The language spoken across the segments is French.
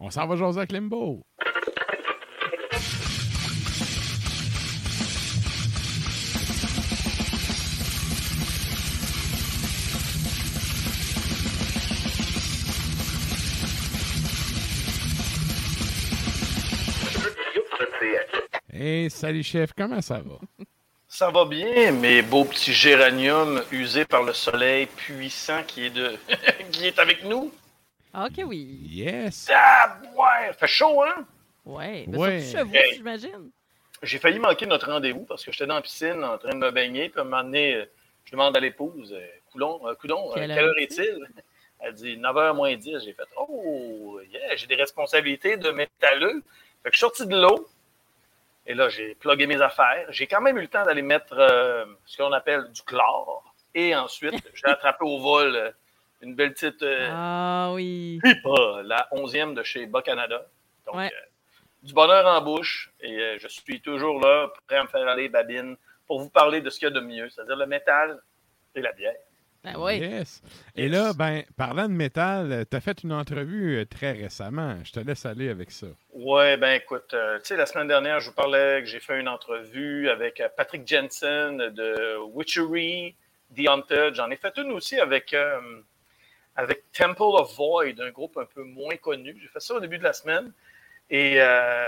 On s'en va jaser avec Limbo. Hey, salut chef, comment ça va? Ça va bien, mes beaux petits géraniums usés par le soleil puissant qui est, de... qui est avec nous. Ok, oui. Yes! Ah, ouais, fait chaud, hein? Ouais, mais Ouais. surtout chez vous, j'imagine. J'ai failli manquer notre rendez-vous parce que j'étais dans la piscine en train de me baigner. Puis à un moment donné, euh, je demande à l'épouse, euh, Coulon, euh, Coudon, euh, Quelle quelle, heure heure est-il? Elle dit 9h moins 10. J'ai fait Oh, yeah, j'ai des responsabilités de métalleux. Fait que je suis sorti de l'eau. Et là, j'ai plugué mes affaires. J'ai quand même eu le temps d'aller mettre euh, ce qu'on appelle du chlore. Et ensuite, j'ai attrapé au vol euh, une belle petite euh, Ah oui. Pipa, la 11e de chez Bas-Canada. Donc, Ouais. euh, du bonheur en bouche. Et euh, je suis toujours là, prêt à me faire aller babine pour vous parler de ce qu'il y a de mieux, c'est-à-dire le métal et la bière. Ben oui. Yes. Et là, ben, parlant de métal, tu as fait une entrevue très récemment. Je te laisse aller avec ça. Ouais, ben écoute, euh, tu sais, la semaine dernière, je vous parlais que j'ai fait une entrevue avec Patrick Jensen de Witchery, The Haunted. J'en ai fait une aussi avec, euh, avec Temple of Void, un groupe un peu moins connu. J'ai fait ça au début de la semaine. Et euh,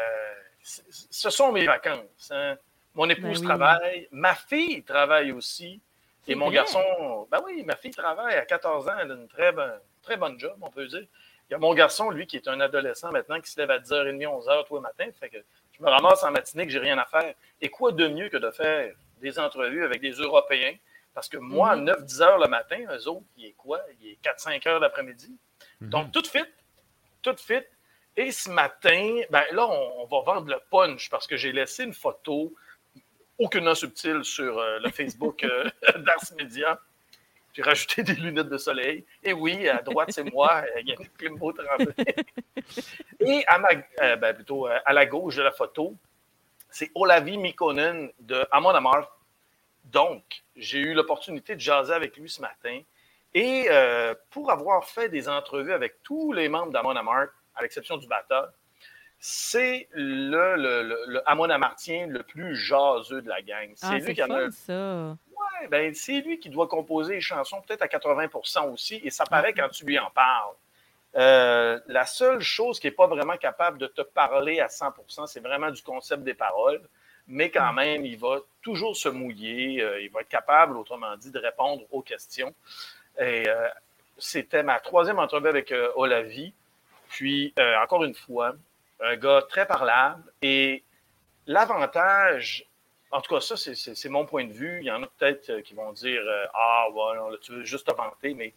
ce sont mes vacances. hein. Mon épouse Ben oui. travaille, ma fille travaille aussi. Et mon vrai? garçon, ben oui, ma fille travaille à 14 ans, elle a une très, bonne- très bonne job, on peut dire. Il y a mon garçon, lui, qui est un adolescent maintenant, qui se lève à 10h30, 11h tous les matins. Fait que je me ramasse en matinée que j'ai rien à faire. Et quoi de mieux que de faire des entrevues avec des Européens? Parce que moi, à Mhm. 9-10 heures le matin, eux autres, il est quoi? Il est 4-5 heures l'après-midi. Mhm. Donc, tout fit. Tout fit. Et ce matin, ben là, on, on va vendre le punch parce que j'ai laissé une photo, aucunement subtile, sur euh, le Facebook euh, d'Ars Media. J'ai rajouté des lunettes de soleil. Et oui, à droite, c'est moi, euh, il y a Climbo Tremblay. Et à, ma, euh, ben, plutôt, euh, à la gauche de la photo, c'est Olavi Mikkonen de Amon Amarth. Donc, j'ai eu l'opportunité de jaser avec lui ce matin. Et euh, pour avoir fait des entrevues avec tous les membres d'Amon Amarth, à l'exception du batteur, c'est le, le, le, le Amon Amarthien le plus jaseux de la gang. C'est Ah, lui c'est qui en a fun, ça. Ouais, ben, c'est lui qui doit composer les chansons, peut-être à 80% aussi, et ça paraît quand tu lui en parles. Euh, la seule chose qui n'est pas vraiment capable de te parler à 100% c'est vraiment du concept des paroles, mais quand même, il va toujours se mouiller, euh, il va être capable, autrement dit, de répondre aux questions. Et euh, c'était ma troisième entrevue avec euh, Olavi, puis encore une fois, un gars très parlable, et l'avantage en tout cas, ça, c'est- mon point de vue. Il y en a peut-être qui vont dire Ah, ouais, non, là, tu veux juste te mais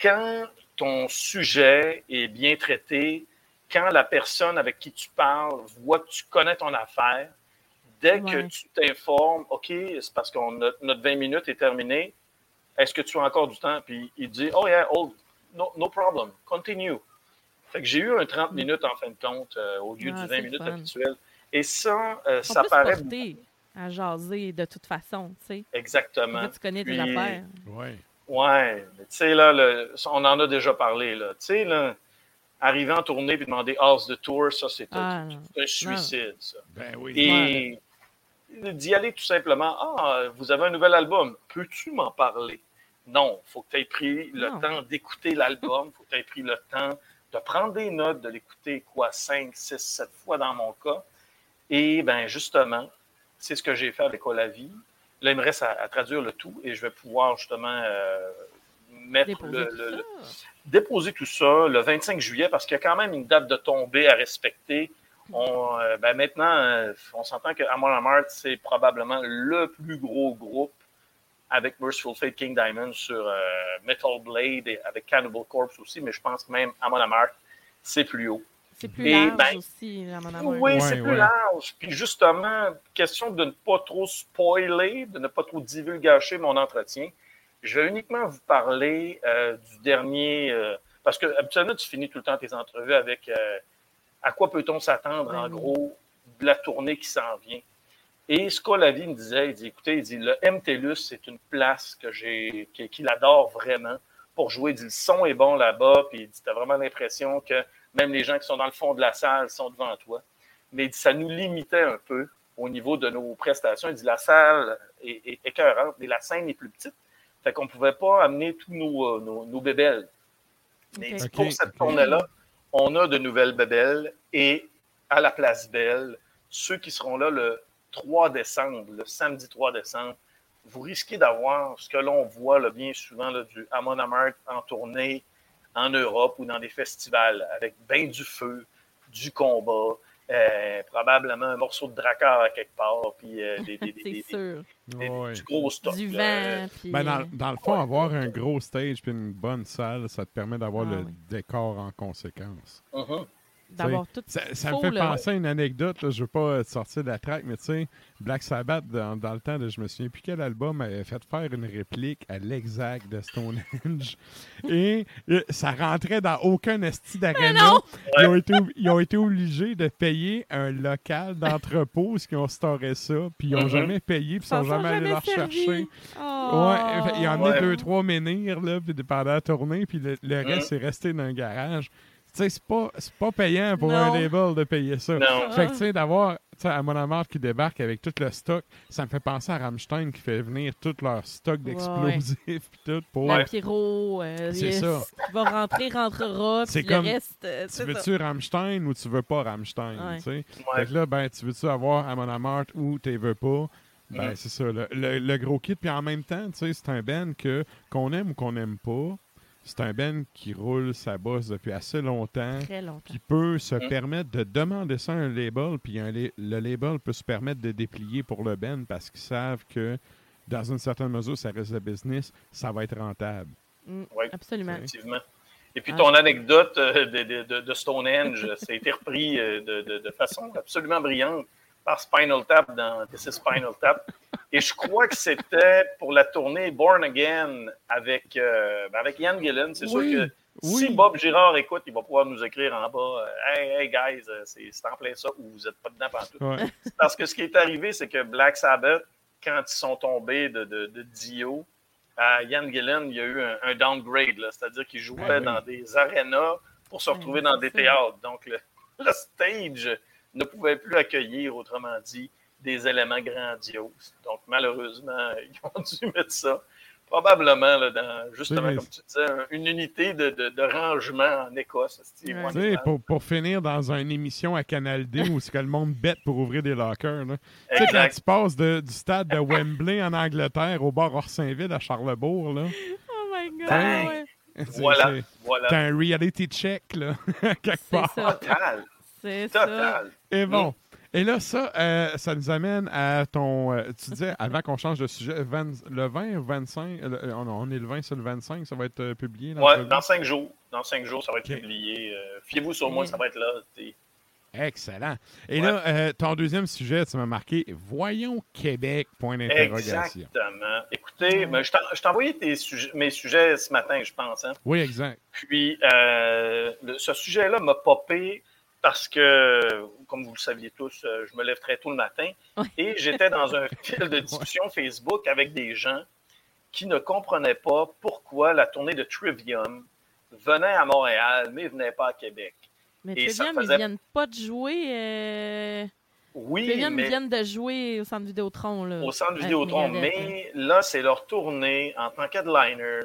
quand ton sujet est bien traité, quand la personne avec qui tu parles voit que tu connais ton affaire, dès que tu t'informes, OK, c'est parce que notre 20 minutes est terminée, est-ce que tu as encore du temps? Puis il dit Oh, yeah, oh, no, no problem, continue. Fait que j'ai eu un 30 minutes en fin de compte euh, au lieu Ah, du c'est 20 le minutes fun. habituel. Et ça, euh, ça paraît à jaser de toute façon, tu sais. exactement. Là, tu connais tes Puis- affaires. Ouais. Ouais, mais tu sais, là, le- on en a déjà parlé, là. Tu sais, là, arriver en tournée puis demander House de Tour, ça, c'est Ah, un, non. c'est un suicide, ça. Ben oui. Et d'y aller tout simplement, ah, vous avez un nouvel album, peux-tu m'en parler? Non, il faut que tu aies pris le Non. temps d'écouter l'album, il faut que tu aies pris le temps de prendre des notes, de l'écouter, quoi, 5, 6, 7 fois dans mon cas. Et ben justement, c'est ce que j'ai fait avec Olavi. Là, il me reste à, à traduire le tout et je vais pouvoir justement euh, mettre Déposer le, tout le- déposer tout ça le 25 juillet parce qu'il y a quand même une date de tombée à respecter. On, euh, ben maintenant, euh, on s'entend que Amon Amarth, c'est probablement le plus gros groupe avec Merciful Fate King Diamond sur euh, Metal Blade et avec Cannibal Corpse aussi, mais je pense que même Amon Amarth, c'est plus haut. C'est plus Et large ben- aussi, là, mon Oui. Ouais, c'est plus ouais. large. Puis justement, question de ne pas trop spoiler, de ne pas trop divulgacher mon entretien, je vais uniquement vous parler euh, du dernier. euh, parce que habituellement, tu finis tout le temps tes entrevues avec euh, à quoi peut-on s'attendre, Ben en oui. gros, de la tournée qui s'en vient? Et ce qu'Olavi me disait, il dit écoutez, il dit le MTLUS, c'est une place que j'ai, qui- qu'il adore vraiment pour jouer. Il dit le son est bon là-bas, puis il dit t'as vraiment l'impression que même les gens qui sont dans le fond de la salle sont devant toi. Mais il dit, ça nous limitait un peu au niveau de nos prestations. Il dit la salle est, est écœurante, mais la scène est plus petite. Fait qu'on ne pouvait pas amener tous nos, euh, nos, nos bébelles. Mais il dit, Ok. pour cette tournée-là, on a de nouvelles bébelles et à la place Belle, ceux qui seront là le 3 décembre, le samedi 3 décembre, vous risquez d'avoir ce que l'on voit bien souvent du Amon Amarth en tournée en Europe ou dans des festivals avec bien du feu, du combat, euh, probablement un morceau de dracard à quelque part, puis euh, des, des- des- sûr. des- du gros stock. Du là. vent, puis... Ben, dans, euh, dans le fond, avoir un gros stage puis une bonne salle, ça te permet d'avoir Ah le oui. décor en conséquence. Mhm. D'avoir tout Ça, me fait là. penser à une anecdote, là, je veux pas euh, te sortir de la track, mais tu sais, Black Sabbath, dans, dans le temps, de, je me souviens plus quel album avait fait faire une réplique à l'exact de Stonehenge. Et euh, ça rentrait dans aucun esti d'aréna. non! Ils, ont été, ils ont été obligés de payer un local d'entrepôt, parce qu'ils ont storé ça, puis ils n'ont Mhm. jamais payé, puis ils sont jamais allés le rechercher. Oh. Ouais, fait, il y en a Ouais. deux, trois menhirs là, puis pendant la tournée, puis le, le Mm. reste est resté dans le garage. Tu sais, c'est pas, c'est pas payant pour Non. un label de payer ça. Non. Fait que, tu sais, d'avoir, tu sais, à Mon qui débarque avec tout le stock, ça me fait penser à Rammstein qui fait venir tout leur stock d'explosifs puis tout pour... La pyro, euh, C'est ça. qui va rentrer, rentrera, C'est puis comme- le reste, euh, Tu veux-tu Rammstein ou tu veux pas Rammstein, Ouais. tu sais? Ouais. Fait que là, ben, tu veux-tu avoir Amon Amarth ou tu veux pas? Ben, Mhm. c'est ça, le, le- le gros kit. Puis en même temps, tu sais, c'est un band que, qu'on aime ou qu'on n'aime pas, c'est un band qui roule sa bosse depuis assez longtemps, Très longtemps. qui peut se permettre de demander ça à un label, puis un la- le label peut se permettre de déplier pour le band parce qu'ils savent que, dans une certaine mesure, ça reste le business, ça va être rentable. Mm, Oui. Absolument. Effectivement. Et puis Ah, ton anecdote euh, de, de- de- de Stonehenge, ça a été repris euh, de, de- de façon absolument brillante par Spinal Tap dans This is Spinal Tap? Et je crois que c'était pour la tournée Born Again avec, euh, ben, avec Ian Gillen. C'est Oui, sûr que oui. si Bob Girard écoute, il va pouvoir nous écrire en bas euh, Hey, hey guys, euh, c'est en plein ça ou vous n'êtes pas dedans. Ouais. Parce que ce qui est arrivé, c'est que Black Sabbath, quand ils sont tombés de, de, de Dio, à Ian Gillen, il y a eu un, un downgrade, c'est-à-dire qu'il jouait Ben oui. dans des arénas pour se retrouver dans des théâtres. Donc, le, le stage ne pouvait plus accueillir, autrement dit, des éléments grandioses. Donc, malheureusement, ils ont dû mettre ça probablement là, dans, justement, Oui, comme tu disais, un- une unité de, de- de rangement en Écosse. sais, pour, pour finir dans une émission à Canal D où c'est que le monde bête pour ouvrir des lockers. Là. Tu sais, quand tu passes de- du stade de Wembley en Angleterre au bar Orsainville à Charlebourg, là, Oh my God, ouais. Voilà, voilà. t'as un reality check, là, quelque C'est part. ça. Total, C'est ça. total. Et bon. Et là, ça, euh, ça nous amène à ton. euh, tu disais, avant qu'on change de sujet, 20 le 20 ou 25 euh, le- on, est le 20, c'est le 25, ça va être publié. Ouais, l'entrevue? dans cinq jours. Dans cinq jours, ça va être publié. Fiez-vous sur moi, ça va être là. T'es- Excellent. Et Ouais. là, euh, ton deuxième sujet, tu m'as marqué Voyons Québec, point d'interrogation. Exactement. Écoutez, ben, je t'en- je t'ai envoyé tes sujets- mes sujets ce matin, je pense. hein. Oui, exact. Puis, euh, le- ce sujet-là m'a popé parce que, comme vous le saviez tous, euh, je me lève très tôt le matin et j'étais dans un fil de discussion Facebook avec des gens qui ne comprenaient pas pourquoi la tournée de Trivium venait à Montréal, mais venait pas à Québec. Mais Et Trivium, faisait- ils viennent pas de jouer. euh, Oui, Trivium mais viennent de jouer au centre Vidéotron. Là, au centre Vidéotron, Megadeth, mais là, c'est leur tournée en tant qu'headliner.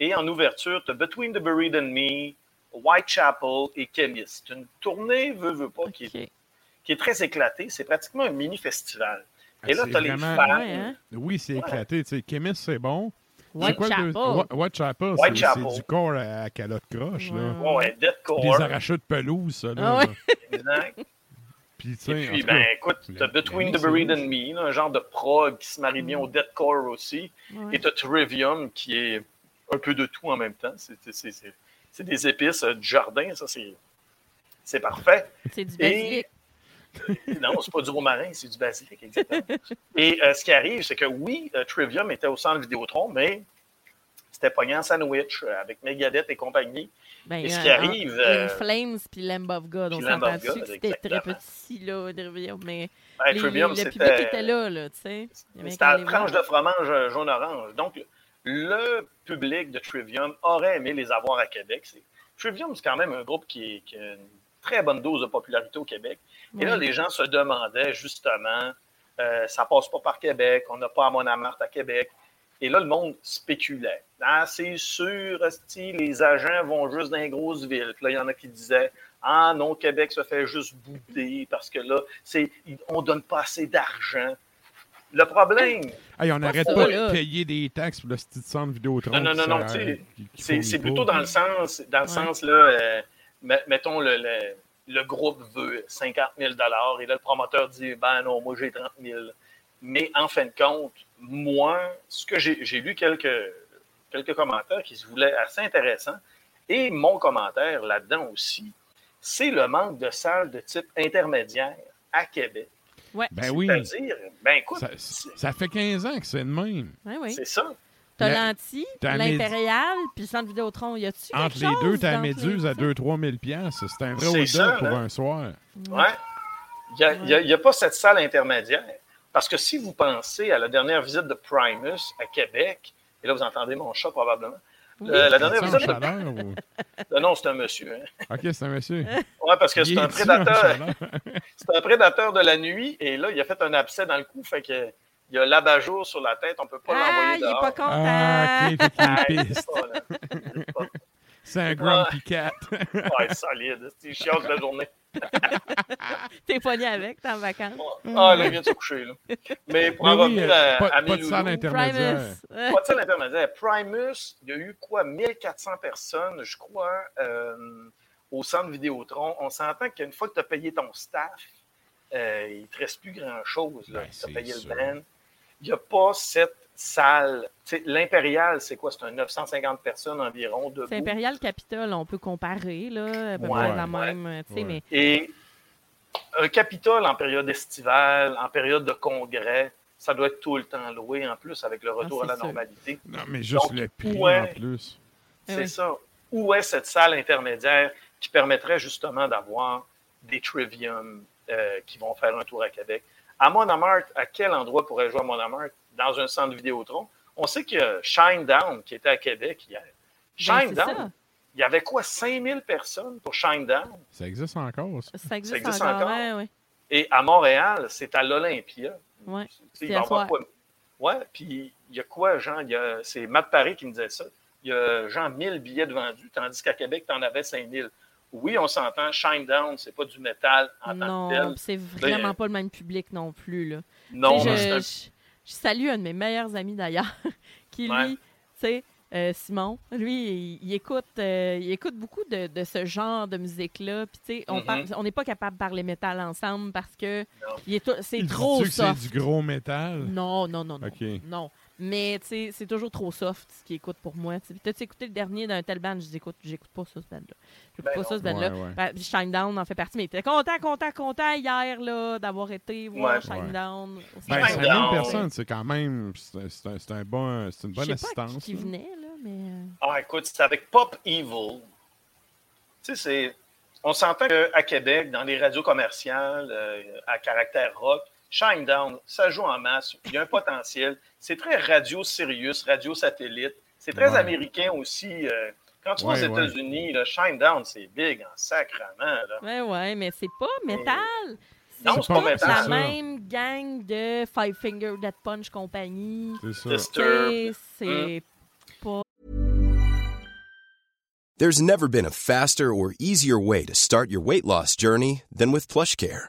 Et en ouverture, tu Between the Buried and Me, Whitechapel et Chemist. C'est une tournée, veut, veut pas, là. qui, est, Ok. qui est très éclatée. C'est pratiquement un mini-festival. Et là, tu as les fans. Ouais, hein? Oui, c'est éclaté. Tu sais, Chemist, c'est bon. C'est Whitechapel. quoi le Whitechapel, c'est- du corps à, à calotte croche. Là. Ouais. Deathcore. Des arrachats de pelouse, ça. Là, Ah là. exact. Puis, Et puis, cas, ben, écoute, tu as le- Between the Buried and Me, là, un genre de prog qui se marie bien au deathcore aussi. Ouais. Et tu as Trivium qui est un peu de tout en même temps. C'est- c'est- des épices euh, du jardin, ça, c'est c'est parfait. C'est du Et- basilic. Non, c'est pas du romarin, c'est du basilic, exactement. Et euh, ce qui arrive, c'est que oui, euh, Trivium était au centre Vidéotron, mais c'était pogné en sandwich euh, avec Megadeth et compagnie. Ben, et ce qui arrive, Flames puis Lamb of God. On s'entend dessus que c'était très petit, là, Trivium, mais Ben, les- Trivium, le public était là, là, tu sais. C'était aller tranche de fromage jaune-orange. Donc, le public de Trivium aurait aimé les avoir à Québec. C'est- Trivium, c'est quand même un groupe qui, est- qui a une très bonne dose de popularité au Québec. Et là, les gens se demandaient justement, euh, ça passe pas par Québec, on n'a pas à Monamart à Québec. Et là, le monde spéculait. Ah, c'est sûr, esti, les agents vont juste dans les grosses villes. Puis là, il y en a qui disaient, ah non, Québec se fait juste bouder parce que là, c'est, on donne pas assez d'argent. Le problème, Hey, on n'arrête pas là. de payer des taxes pour le petit centre Vidéotron. Non, non, non, non, qui C'est, plutôt dans le sens, dans le Ouais. sens là, euh, met- mettons le, le, le groupe veut 50 000 et là le promoteur dit ben non, moi j'ai 30 000. Mais en fin de compte, moi, ce que j'ai, j'ai lu quelques, quelques commentaires qui se voulaient assez intéressants et mon commentaire là-dedans aussi, c'est le manque de salles de type intermédiaire à Québec. Ouais, Ben oui. C'est-à-dire, ben écoute, Ça, fait 15 ans que c'est de même. oui. c'est ça. T'as La- l'anti, l'impérial, puis le centre Vidéotron. Y a-tu Entre les deux, t'as la méduse à 2-3 000 piastres. C'est un vrai hold-up pour là. un soir. Ouais. Il n'y a, pas cette salle intermédiaire. Parce que si vous pensez à la dernière visite de Primus à Québec, et là vous entendez mon chat probablement. Euh, la dernière visite? Ou... Euh, Non, c'est un monsieur. hein. OK, c'est un monsieur. Ouais, parce que c'est Il un prédateur. C'est un prédateur de la nuit. Et là, il a fait un abcès dans le cou. Fait que il y a l'abat-jour sur la tête. On ne peut pas Ah, l'envoyer il est dehors. pas content. Ah, Ah. C'est un grumpy cat. Ouais, solide. C'est chiant de la journée. T'es pogné avec, t'es en vacances. Ah, là, il vient de se coucher. Là. Mais pour Mais en oui, revenir euh, à, pas, à pas de Miloulou, salle intermédiaire. Primus. Pas de salle intermédiaire. Primus, il y a eu quoi, 1400 personnes, je crois, euh, au centre Vidéotron. On s'entend qu'une fois que tu as payé ton staff, euh, il ne te reste plus grand-chose. Ben, tu as c'est payé sûr. le band. Il n'y a pas cette salle. L'Impérial, c'est quoi? C'est un 950 personnes environ. debout. C'est Impérial Capitol, on peut comparer, là, à peu Ouais, près la ouais. même, Ouais. mais Et un Capitole en période estivale, en période de congrès, ça doit être tout le temps loué, en plus, avec le retour Ah, à la sûr. normalité. Non, mais juste Donc, le prix en plus. C'est oui. ça. Où est cette salle intermédiaire qui permettrait justement d'avoir des trivium euh, qui vont faire un tour à Québec? À Montmartre, à quel endroit pourrait jouer à Montmartre? Dans un centre Vidéotron. On sait qu'il y a Shine Down qui était à Québec hier. Ben, Shine Down, ça. il y avait quoi, 5000 personnes pour Shine Down? Ça existe encore, ça. Ça existe, existe encore, encore? ouais, ouais. Et à Montréal, c'est à l'Olympia. C'est il va avoir quoi? Ouais, puis il y a quoi, Jean? Il y a- C'est Matt Paré qui me disait ça. Il y a, genre, 1000 billets de vendus, tandis qu'à Québec, tu en avais 5000. Oui, on s'entend, Shine Down, c'est pas du métal en tant Non, que tel. c'est vraiment Ben, pas le même public non plus, là. Non, je, je- salue un de mes meilleurs amis d'ailleurs, qui lui, Ouais. tu sais, euh, Simon, lui, il, il écoute, euh, il écoute beaucoup de, de ce genre de musique-là. Puis, tu sais, on n'est pas capable de parler métal ensemble parce que Non. il est tout- c'est Il trop que. C'est du gros métal? Non, non, non, non. OK. Non. Mais, c'est toujours trop soft ce qu'il écoute pour moi. Tu as écouté le dernier d'un tel band? Je dis, écoute, j'écoute pas ça, ce band-là. J'écoute Ben pas non. ça, ce band-là. Ouais, ouais. Ben, Shinedown en fait partie, mais était content, content, content hier, là, d'avoir été voir Ouais. Shinedown. Ben, Shine 5000 Down. personnes, c'est quand même. C'est un, c'est un- c'est un bon, c'est une bonne pas assistance. qui, qui venait, là, mais... euh, Ah, écoute, c'est avec Pop Evil. Tu sais, c'est. On s'entend qu'à Québec, dans les radios commerciales euh, à caractère rock, Shine Down, ça joue en masse. Il y a un potentiel. C'est très radio Sirius, radio satellite. C'est très Ouais. américain aussi. euh, quand tu vas Ouais, aux. États-Unis, là, Shine Down, c'est big en sacrament. Là. Ouais, ouais, mais c'est pas métal. Non, c'est pas pas métal. la ça. même gang de Five Finger Death Punch compagnie. C'est ça. C'est C'est pas. There's never been a faster or easier way to start your weight loss journey than with PlushCare.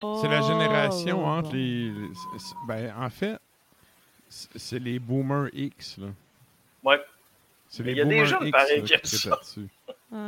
C'est la Oh, génération bon. entre les. Ben, en fait, c'est les boomers X. Là. Ouais. C'est les il y a des jeunes X, là, qui ça. Ouais.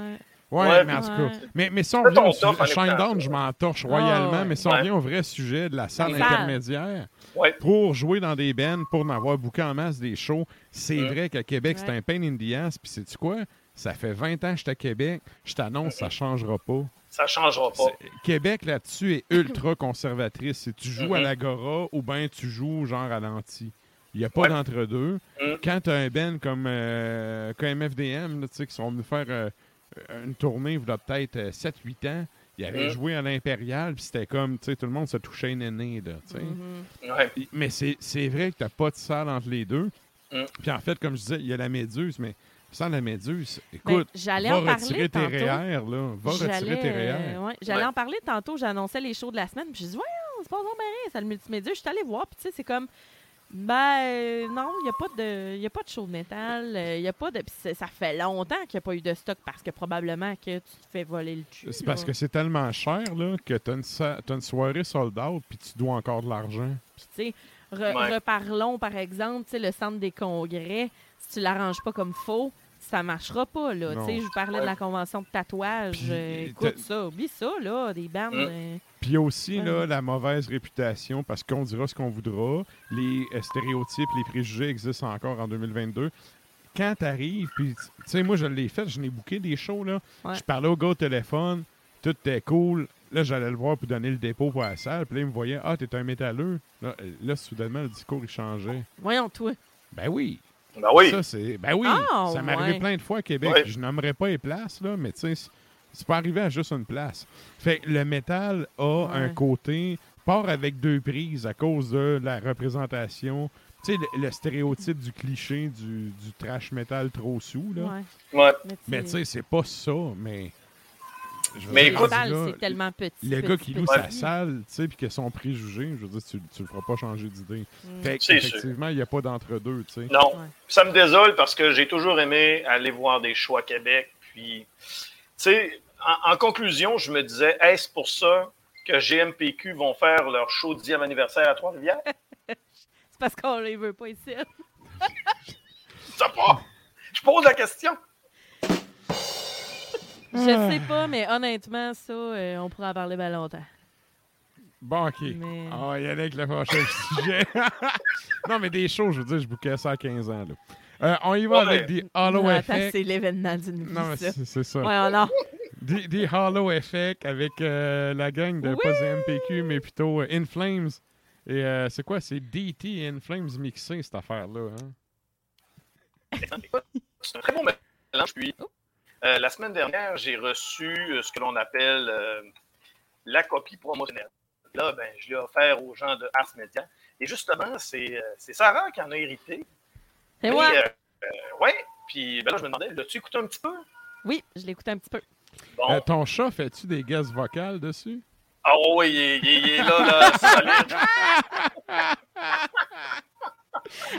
Ouais, Ouais, mais en tout ouais. cas. Mais, mais si on revient au Shinedown, je m'entorche royalement, Ah, ouais. mais si on Ouais. au vrai sujet de la salle Les intermédiaire, Ouais. pour jouer dans des bands, pour en avoir bouqué en masse des shows, c'est vrai qu'à Québec, c'est un pain in the ass. Puis sais-tu quoi? Ça fait 20 ans que je suis à Québec. Je t'annonce, ça changera pas. Ça changera pas. Québec, là-dessus, est ultra conservatrice. Si tu joues à Mhm. l'Agora ou bien tu joues genre à l'anti. Il n'y a pas Ouais. d'entre-deux. Mhm. Quand tu as un band comme euh, KMFDM, là, qui sont venus faire euh, une tournée, il y a peut-être 7-8 ans, ils avaient Mhm. joué à l'Impérial, puis c'était comme, tu sais, tout le monde se touchait une aînée, là, tu sais. Mhm. Ouais. Mais c'est vrai que tu n'as pas de salle entre les deux. Mhm. Puis en fait, comme je disais, il y a la méduse, mais sans la méduse, Ben, écoute, j'allais va en parler retirer tes tantôt. REER, là. Va retirer J'allais, tes euh, REER. ouais, J'allais Ouais. en parler tantôt, j'annonçais les shows de la semaine, puis j'ai dit, voyons, c'est pas vraiment bien, ça le multimédia. Je suis allée voir, puis tu sais, c'est comme, ben euh, non, il n'y a, pas de- y a pas de show de métal, il y a pas de. Ça fait longtemps qu'il n'y a pas eu de stock parce que probablement que tu te fais voler le cul. C'est parce que c'est tellement cher là, que tu as, une soirée sold out puis tu dois encore de l'argent. Puis, tu sais, re- Ouais. reparlons, par exemple, tu sais, le centre des congrès, si tu l'arranges pas comme faux, ça marchera pas, là. Tu sais, je vous parlais de la convention de tatouage. Puis, euh, écoute ça, oublie ça, là, des bandes. Mm. euh, Puis aussi Ouais. là, la mauvaise réputation parce qu'on dira ce qu'on voudra. Les euh, stéréotypes, les préjugés existent encore en 2022. Quand tu arrives, puis tu sais, moi je l'ai fait, je n'ai booké des shows. là. Ouais. Je parlais au gars au téléphone, tout était cool. Là, j'allais le voir pour donner le dépôt pour la salle. Puis là, il me voyait Ah, t'es un métalleux. Là, là, soudainement, le discours, il changeait. Voyons, toi. Ben oui, Ben oui. Ça, c'est. Ben oui, Ah, ça m'est arrivé plein de fois à Québec. Ouais. Je nommerai pas les places, là, mais tu sais, c'est- pas arrivé à juste une place. Fait que le métal a Ouais. un côté. part avec deux prises à cause de la représentation. Tu sais, le, le stéréotype du cliché du, du trash metal trop sous, là. Ouais. Ouais. Mais tu sais, c'est pas ça, mais. Mais écoute, c'est tellement petit. le petit, gars qui loue petit. sa salle, tu sais, puis qui a son préjugé, je veux dire, tu, tu le feras pas changer d'idée. Mm. Qu'effectivement, il n'y a pas d'entre-deux, tu sais. Non. Ouais. Ça me désole parce que j'ai toujours aimé aller voir des shows à Québec. Puis, tu sais, en, en conclusion, je me disais, est-ce pour ça que GMPQ vont faire leur show 10e anniversaire à Trois-Rivières? C'est parce qu'on les veut pas ici. Je sais pas. Je pose la question. Je sais pas, mais honnêtement, ça, euh, on pourra en parler bien longtemps. Bon, OK. Mais- On va y aller avec le prochain sujet. non, mais des shows, je veux dire, je bouquais ça à 15 ans. Là. Euh, on y va Ouais. avec des Hollow Non, attends, Effect. c'est l'événement d'une vie, Non, mais c'est ça. Ouais, on a. Des, des Hollow Effect avec euh, la gang de Oui! pas MPQ, mais plutôt euh, In Flames. Et euh, c'est quoi? C'est DT et In Flames mixés, cette affaire-là. Hein? C'est un très bon mélange. Puis, euh, la semaine dernière, j'ai reçu euh, ce que l'on appelle euh, la copie promotionnelle. Là, ben, je l'ai offert aux gens de Ars Media. Et justement, c'est euh, Sarah qui en a hérité. Et, moi. ouais. Puis ben là, je me demandais, l'as-tu écouté un petit peu? Oui, je l'écoute un petit peu. Bon. Euh, ton chat, fais-tu des guests vocales dessus? Ah oui, il est là, là, solide.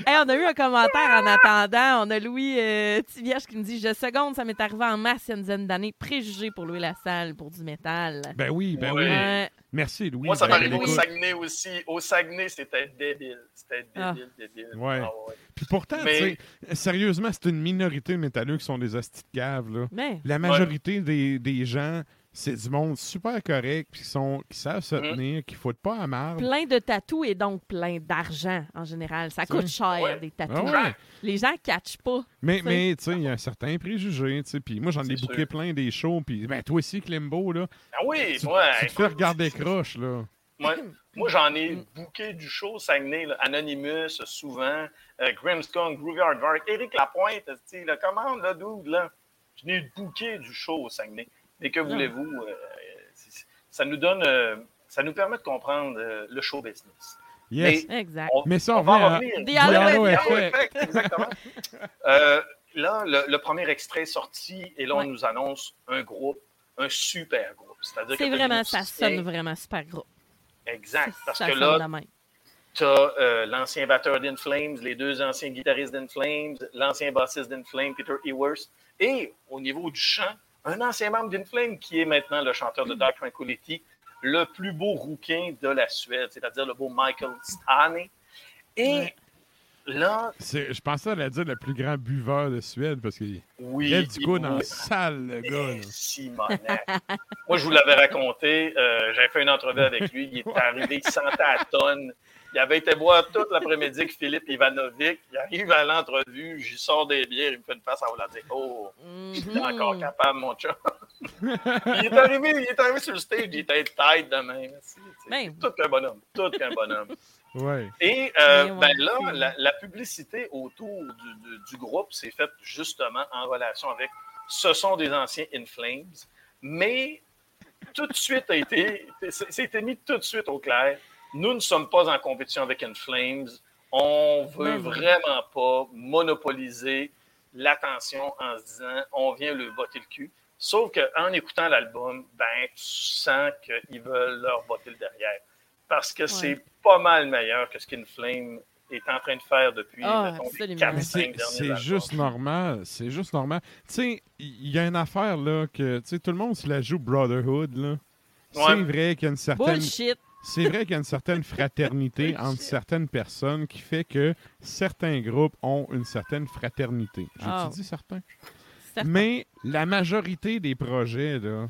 Hey, on a eu un commentaire en attendant. On a Louis euh, Tivierge qui nous dit Je seconde, ça m'est arrivé en masse il y a une dizaine d'années. Préjugé pour Louis Lassalle pour du métal. Ben oui, ben Ouais. oui. Merci, Louis. Moi, ça Ben, m'arrive au écoute. Saguenay aussi. Au Saguenay, c'était débile. C'était Ah. débile, débile. Ouais. Ah ouais. Puis pourtant, Mais- sérieusement, c'est une minorité de métalleux qui sont des hosties de là. Mais, La majorité des, des gens, c'est du monde super correct, puis qui, sont, qui savent se Mhm. tenir, qui foutent pas à marde. plein de tatous et donc plein d'argent en général. Ça coûte cher, Ouais. des Ah tatous. ouais. Les gens ne catchent pas. Mais, Tu sais. mais tu sais, il y a un certain préjugé, tu sais. Puis moi, j'en ai sûr. plein des shows, puis ben, toi aussi, Climbo, là. Ah oui, Tu, moi, tu te fais regarder croche, là. Moi, moi, j'en ai booké du show Saguenay, là, Anonymous, souvent, euh, Grimmskong, Groovy Hardvark, Éric Lapointe, tu sais, la commande, là, dude, là. Je n'ai booké du show au Saguenay. Mais que voulez-vous, euh, ça nous donne, euh, ça nous permet de comprendre euh, le show business. Yes. Mais- Exact. On, Mais ça, on on va en revenir. Effect. Effect. exactement. Euh, là, le, le premier extrait est sorti et là, on Ouais. nous annonce un groupe, un super groupe. C'est-à-dire que vraiment, ça sonne vraiment super gros. Exact. Parce ça que là, tu as l'ancien batteur d'In Flames, les deux anciens guitaristes d'In Flames, l'ancien bassiste d'In Flames, Peter Ewers, et au niveau du chant, un ancien membre d'In Flames qui est maintenant le chanteur de Dark Tranquility, le plus beau rouquin de la Suède, c'est-à-dire le beau Michael Stane. Et Ouais. là, C'est- Je pensais à la dire le plus grand buveur de Suède, parce qu'il oui. lève du il- coude en oui. salle, le gars. Eh. Moi, je vous l'avais raconté. euh, J'avais fait une entrevue avec lui. Il est arrivé, il sentait à tonne. Il avait été boire toute l'après-midi avec Philippe Ivanovic. Il arrive à l'entrevue, j'y sors des bières, il me fait une face à vous la dire Oh, je suis encore Mhm. capable, mon chum. il, est arrivé, il est arrivé sur le stage, il était tête de même. C'est- Ben. Tout qu'un bonhomme. Tout qu'un bonhomme. Ouais. Et euh, ouais, ben là, la, la publicité autour du, du- du groupe s'est faite justement en relation avec ce sont des anciens In Flames, mais tout de suite a été, c'était mis tout de suite au clair. Nous ne sommes pas en compétition avec In Flames. On veut Ben vraiment pas monopoliser l'attention en se disant on vient le botter le cul. Sauf qu'en écoutant l'album, ben, tu sens qu'ils veulent leur botter le derrière. Parce que c'est pas mal meilleur que ce qu'In Flame est en train de faire depuis Ah, mettons, les absolument. 4 Mais 5 c'est juste normal. C'est juste normal. Tu sais, il y a une affaire, là, que, tout le monde se la joue Brotherhood, là. C'est vrai qu'il y a une certaine... Bullshit. C'est vrai qu'il y a une certaine fraternité entre certaines personnes qui fait que certains groupes ont une certaine fraternité. J'ai-tu Ah. dit certains? Certain. Mais la majorité des projets, là,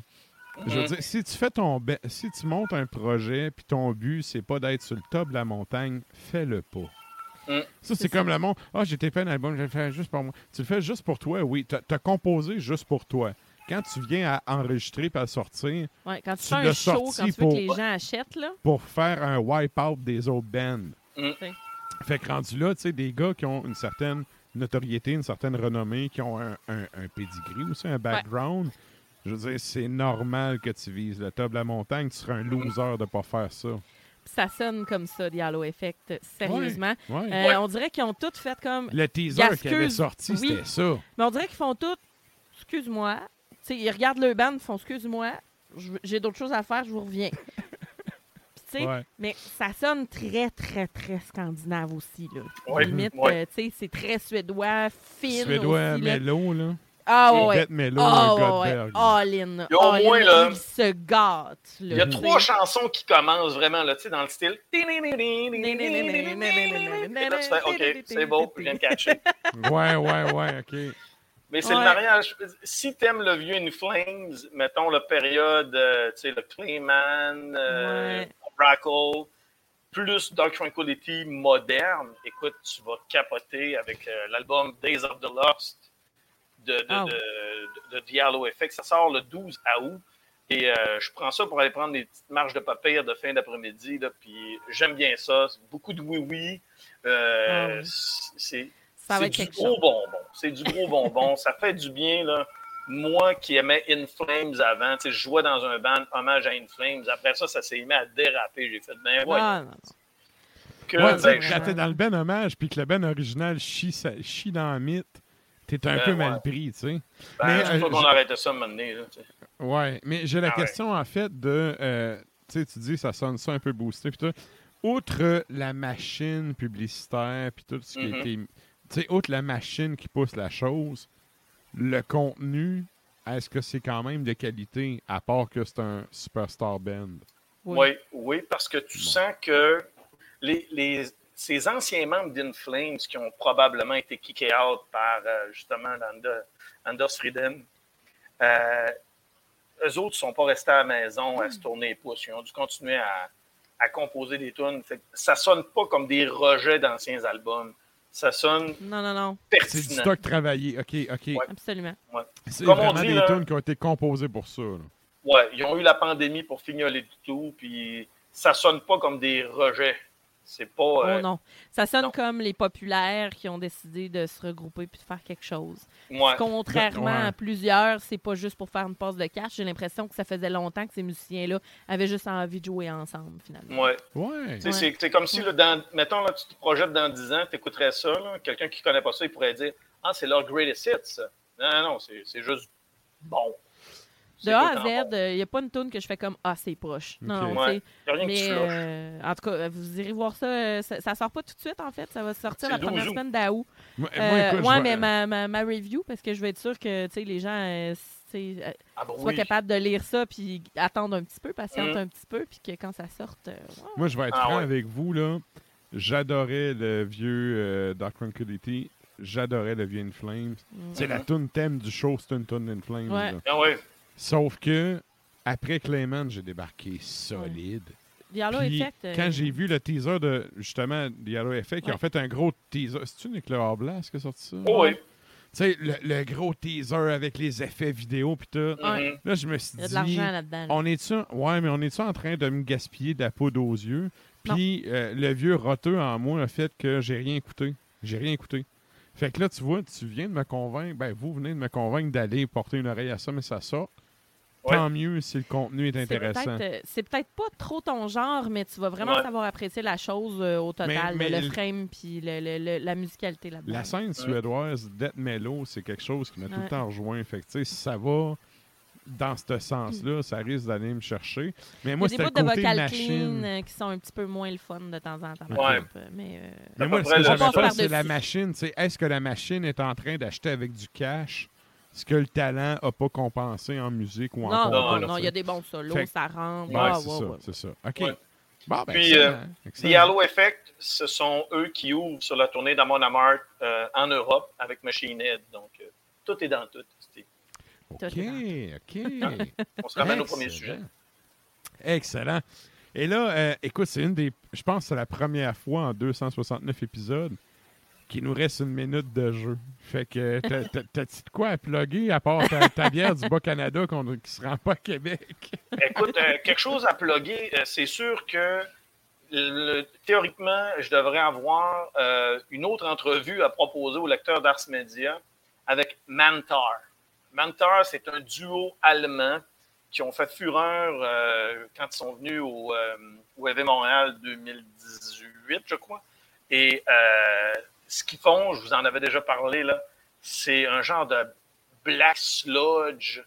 je veux Mhm. dire, si tu fais ton si tu montes un projet puis ton but c'est pas d'être sur le top de la montagne, fais-le pas. Mm. Ça, C'est comme le monde. Ah, j'ai tapé un album, je vais le faire juste pour moi. Tu le fais juste pour toi, oui. Tu as composé juste pour toi. Quand tu viens à enregistrer et à sortir Ouais, quand tu Tu fais un show, quand tu veux pour- que les gens achètent, là. pour faire un wipe-out des autres bands. Mm. Fait que rendu là, tu sais, des gars qui ont une certaine notoriété, une certaine renommée, qui ont un, un, un pedigree aussi, un background. Je veux dire, c'est normal que tu vises le top de la montagne. Tu seras un loser de pas faire ça. Ça sonne comme ça, Diallo Effect, sérieusement. Ouais. Euh, Ouais. On dirait qu'ils ont tout fait comme. Le teaser qui avait sorti, oui. c'était ça. Mais on dirait qu'ils font tout. Excuse-moi. Tu sais, ils regardent le band, ils font excuse-moi. J'ai d'autres choses à faire, je vous reviens. Puis, tu sais, Ouais. mais ça sonne très, très, très scandinave aussi, là. Ouais. Limite, Ouais. euh, tu sais, c'est très suédois, fine Suédois aussi, là. mélo, là. Ah, ouais, Ah, un ouais. All in. Il y a au all in. moins, là, Il se gâte. Il y a trois chansons qui commencent vraiment là, tu sais, dans le style. Et là, tu fais, OK, c'est beau, je viens de catcher. Ouais, ouais, ouais, OK. Mais c'est Ouais. le mariage. Si t'aimes le vieux In Flames, mettons la période, euh, tu sais, le Clayman, euh, Ouais. Brackle, plus Dark Tranquility moderne, écoute, tu vas capoter avec euh, l'album Days of the Lost de, de, Ah. de, de Diallo Effect. Ça sort le 12 août. Et euh, je prends ça pour aller prendre des petites marches de papier de fin d'après-midi. Puis j'aime bien ça. Beaucoup de oui-oui. Euh, Ah oui. C'est Ça va c'est être du gros chose. bonbon. C'est du gros bonbon. ça fait du bien, là. Moi qui aimais In Flames avant, tu sais, je jouais dans un band hommage à In Flames. Après ça, ça s'est mis à déraper. J'ai fait, ben ouais. Ah, non, non. que, Ouais, ben, quand t'es dans le ben hommage puis que le ben original chie, chie dans le mythe, t'es un Ben peu ouais. mal pris, tu sais. ben, mais, c'est euh, qu'on je- arrêtait ça un moment donné, là, tu sais. Ouais, mais j'ai la Ah ouais. question en fait de. euh, tu sais, tu dis ça sonne ça un peu boosté. Puis tout. outre la machine publicitaire puis tout ce qui Mhm. a été. Tu sais, outre la machine qui pousse la chose, le contenu, est-ce que c'est quand même de qualité, à part que c'est un superstar band? Oui, oui, parce que tu sens que les, les- ces anciens membres d'Inflames qui ont probablement été kickés out par euh, justement Anders, Anders Frieden, euh, eux autres ne sont pas restés à la maison à se tourner les pouces. Ils ont dû continuer à, à composer des tunes. Ça sonne pas comme des rejets d'anciens albums. Ça sonne Non, non, non. C'est du pertinent. stock travaillé. OK, OK. Ouais. Absolument. C'est Comme on vraiment dit, des là- tunes qui ont été composées pour ça. là. Ouais, ils ont eu la pandémie pour fignoler du tout, puis ça sonne pas comme des rejets. C'est pas. euh, Oh non. Ça sonne non. comme les populaires qui ont décidé de se regrouper puis de faire quelque chose. ouais. Contrairement Ouais. à plusieurs, c'est pas juste pour faire une passe de cash. J'ai l'impression que ça faisait longtemps que ces musiciens-là avaient juste envie de jouer ensemble, finalement. Ouais. Ouais. C'est c'est comme si, là, dans, mettons, là, tu te projettes dans 10 ans, tu écouterais ça, là, quelqu'un qui connaît pas ça, il pourrait dire Ah, c'est leur greatest hit, ça. Non, non, non, c'est c'est juste bon. De A à Z, il n'y a pas une tune que je fais comme Ah, c'est proche. Non, Ouais. rien Mais euh, en tout cas, vous irez voir ça. euh, Ça, ça sort pas tout de suite, en fait. Ça va sortir la première 12 août. semaine d'août. Moi, Euh, ouais, mais ma, ma, ma review, parce que je veux être sûr que tu sais, les gens euh, tu sais, euh, Ah, bah soient oui. capables de lire ça puis attendre un petit peu, patienter Mm. un petit peu, puis que quand ça sorte. euh. Moi, je vais être Ah franc ouais. avec vous, là. J'adorais le vieux euh, Dark Tranquility. J'adorais le vieux In Flames. C'est la tune thème du show, c'est une tune In Flames. Mm. Ouais. Ouais. Sauf que, après Clayman, j'ai débarqué solide. Puis, Effect. euh, quand j'ai vu le teaser de, justement, The Yellow Effect, ils ont Ouais. fait un gros teaser. C'est-tu Nuclear Blast qui a sorti ça? Oh, oui. Tu sais, le, le gros teaser avec les effets vidéo puis tout. Ouais. Là, je me suis Il y a de dit, l'argent là-dedans. là. on est-tu, ouais, mais on est-tu en train de me gaspiller de la poudre aux yeux? Puis euh, le vieux roteux en moi a fait que j'ai rien écouté. J'ai rien écouté. Fait que là, tu vois, tu viens de me convaincre, ben vous venez de me convaincre d'aller porter une oreille à ça, mais ça sort. Ouais. Tant mieux si le contenu est C'est intéressant. euh, C'est peut-être pas trop ton genre, mais tu vas vraiment Ouais. savoir apprécier la chose euh, au total. Mais- mais le le- frame puis le- le- le- la musicalité là-dedans. La scène suédoise, Death Mellow, c'est quelque chose qui m'a tout le temps rejoint. Fait que, ça va dans ce sens-là, ça risque d'aller me chercher. Mais moi, bouts le de côté vocal machine. clean euh, qui sont un petit peu moins le fun de temps en temps. Ouais. Mais, euh, Mais moi, ce que j'avais c'est la machine. Tu sais, Est-ce que la machine est en train d'acheter avec du cash? Ce que le talent n'a pas compensé en musique ou en non, non, non, non, il y a des bons solos, Fait ça rentre. Ouais, Ah, c'est ouais, ça, ouais. c'est ça. OK. Ouais. Bon, ben, Puis, excellent, euh, The. Halo Effect, ce sont eux qui ouvrent sur la tournée d'Amon Amart euh, en Europe avec Machine Head. Donc, euh, tout est dans tout. Steve. OK, OK. On se ramène au Excellent. premier sujet. Excellent. Et là, euh, écoute, c'est une des. Je pense que c'est la première fois en 269 épisodes qu'il nous reste une minute de jeu. Fait que t'as- t'as- t'as-tu de quoi à plugger à part ta, bière du Bas-Canada qu'on qui se rend pas à Québec? Écoute, euh, quelque chose à plugger. euh, c'est sûr que théoriquement, je devrais avoir euh, une autre entrevue à proposer au lecteur d'Ars Media avec Mantar. Mantar, c'est un duo allemand qui ont fait fureur quand ils sont venus au, euh, Montréal 2018, je crois. Et ce qu'ils font, je vous en avais déjà parlé, là, c'est un genre de black sludge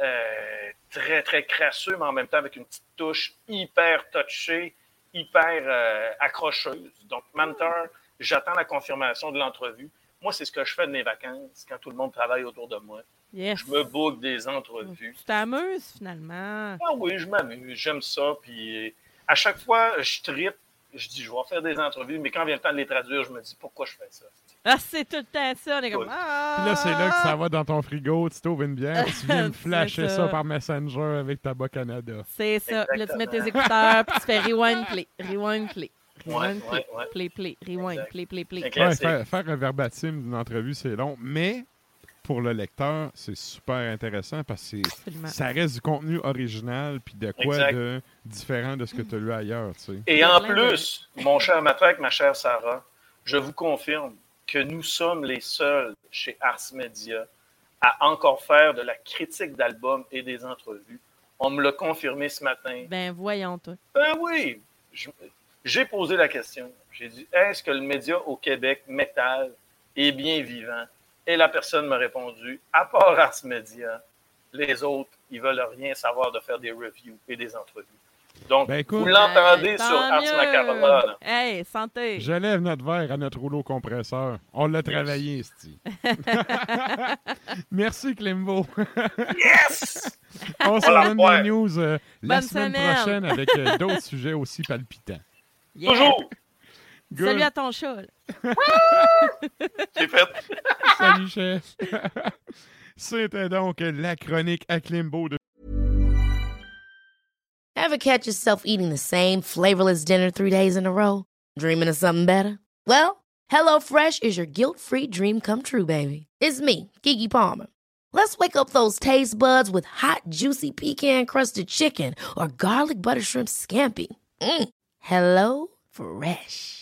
euh, très, très crasseux, mais en même temps avec une petite touche hyper touchée, hyper euh, accrocheuse. Donc, Mantar, j'attends la confirmation de l'entrevue. Moi, c'est ce que je fais de mes vacances quand tout le monde travaille autour de moi. Yes. Je me book des entrevues. Tu t'amuses finalement. Ah oui, je m'amuse, j'aime ça. Puis à chaque fois, je tripe, je dis, je vais faire des entrevues, mais quand vient le temps de les traduire, je me dis, pourquoi je fais ça? Ah, c'est tout le temps ça. Comme. Ouais. Ah! Puis là, c'est là que ça va dans ton frigo, tu t'ouvres une bière, tu viens me C'est flasher ça. ça. par Messenger avec ta Bas-Canada. C'est ça. Puis Là, tu mets tes écouteurs, puis tu fais rewind, play, rewind, play, Ouais, rewind, play, ouais, ouais. play, play, rewind, Exact. play, play, play. Ouais, faire, faire un verbatim d'une entrevue, c'est long, mais pour le lecteur, c'est super intéressant parce que ça reste du contenu original puis de quoi Exact. de différent de ce que tu as lu ailleurs, tu sais. Et en plus, mon cher Matraque, ma chère Sarah, je vous confirme que nous sommes les seuls chez Ars Media à encore faire de la critique d'albums et des entrevues. On me l'a confirmé ce matin. Ben voyons, toi. Ben oui, j'ai posé la question. J'ai dit, est-ce que le média au Québec, métal, est bien vivant? Et la personne m'a répondu, à part Ars Media, les autres, ils veulent rien savoir de faire des reviews et des entrevues. Donc, Ben, écoute- vous l'entendez Hey, sur Ars là. Hey, santé. Je lève notre verre à notre rouleau compresseur. On l'a travaillé, Sti. Merci, Climbo. Yes! On se donne des news euh, la semaine. prochaine avec euh, d'autres sujets aussi palpitants. Yeah. Toujours! Good. Salut à ton chat. C'est fait. Salut, chef. C'était donc la chronique à Climbo de Ever catch yourself eating the same flavorless dinner three days in a row? Dreaming of something better? Well, HelloFresh is your guilt-free dream come true, baby. It's me, Kiki Palmer. Let's wake up those taste buds with hot, juicy pecan-crusted chicken or garlic butter shrimp scampi. Mm. Hello Fresh.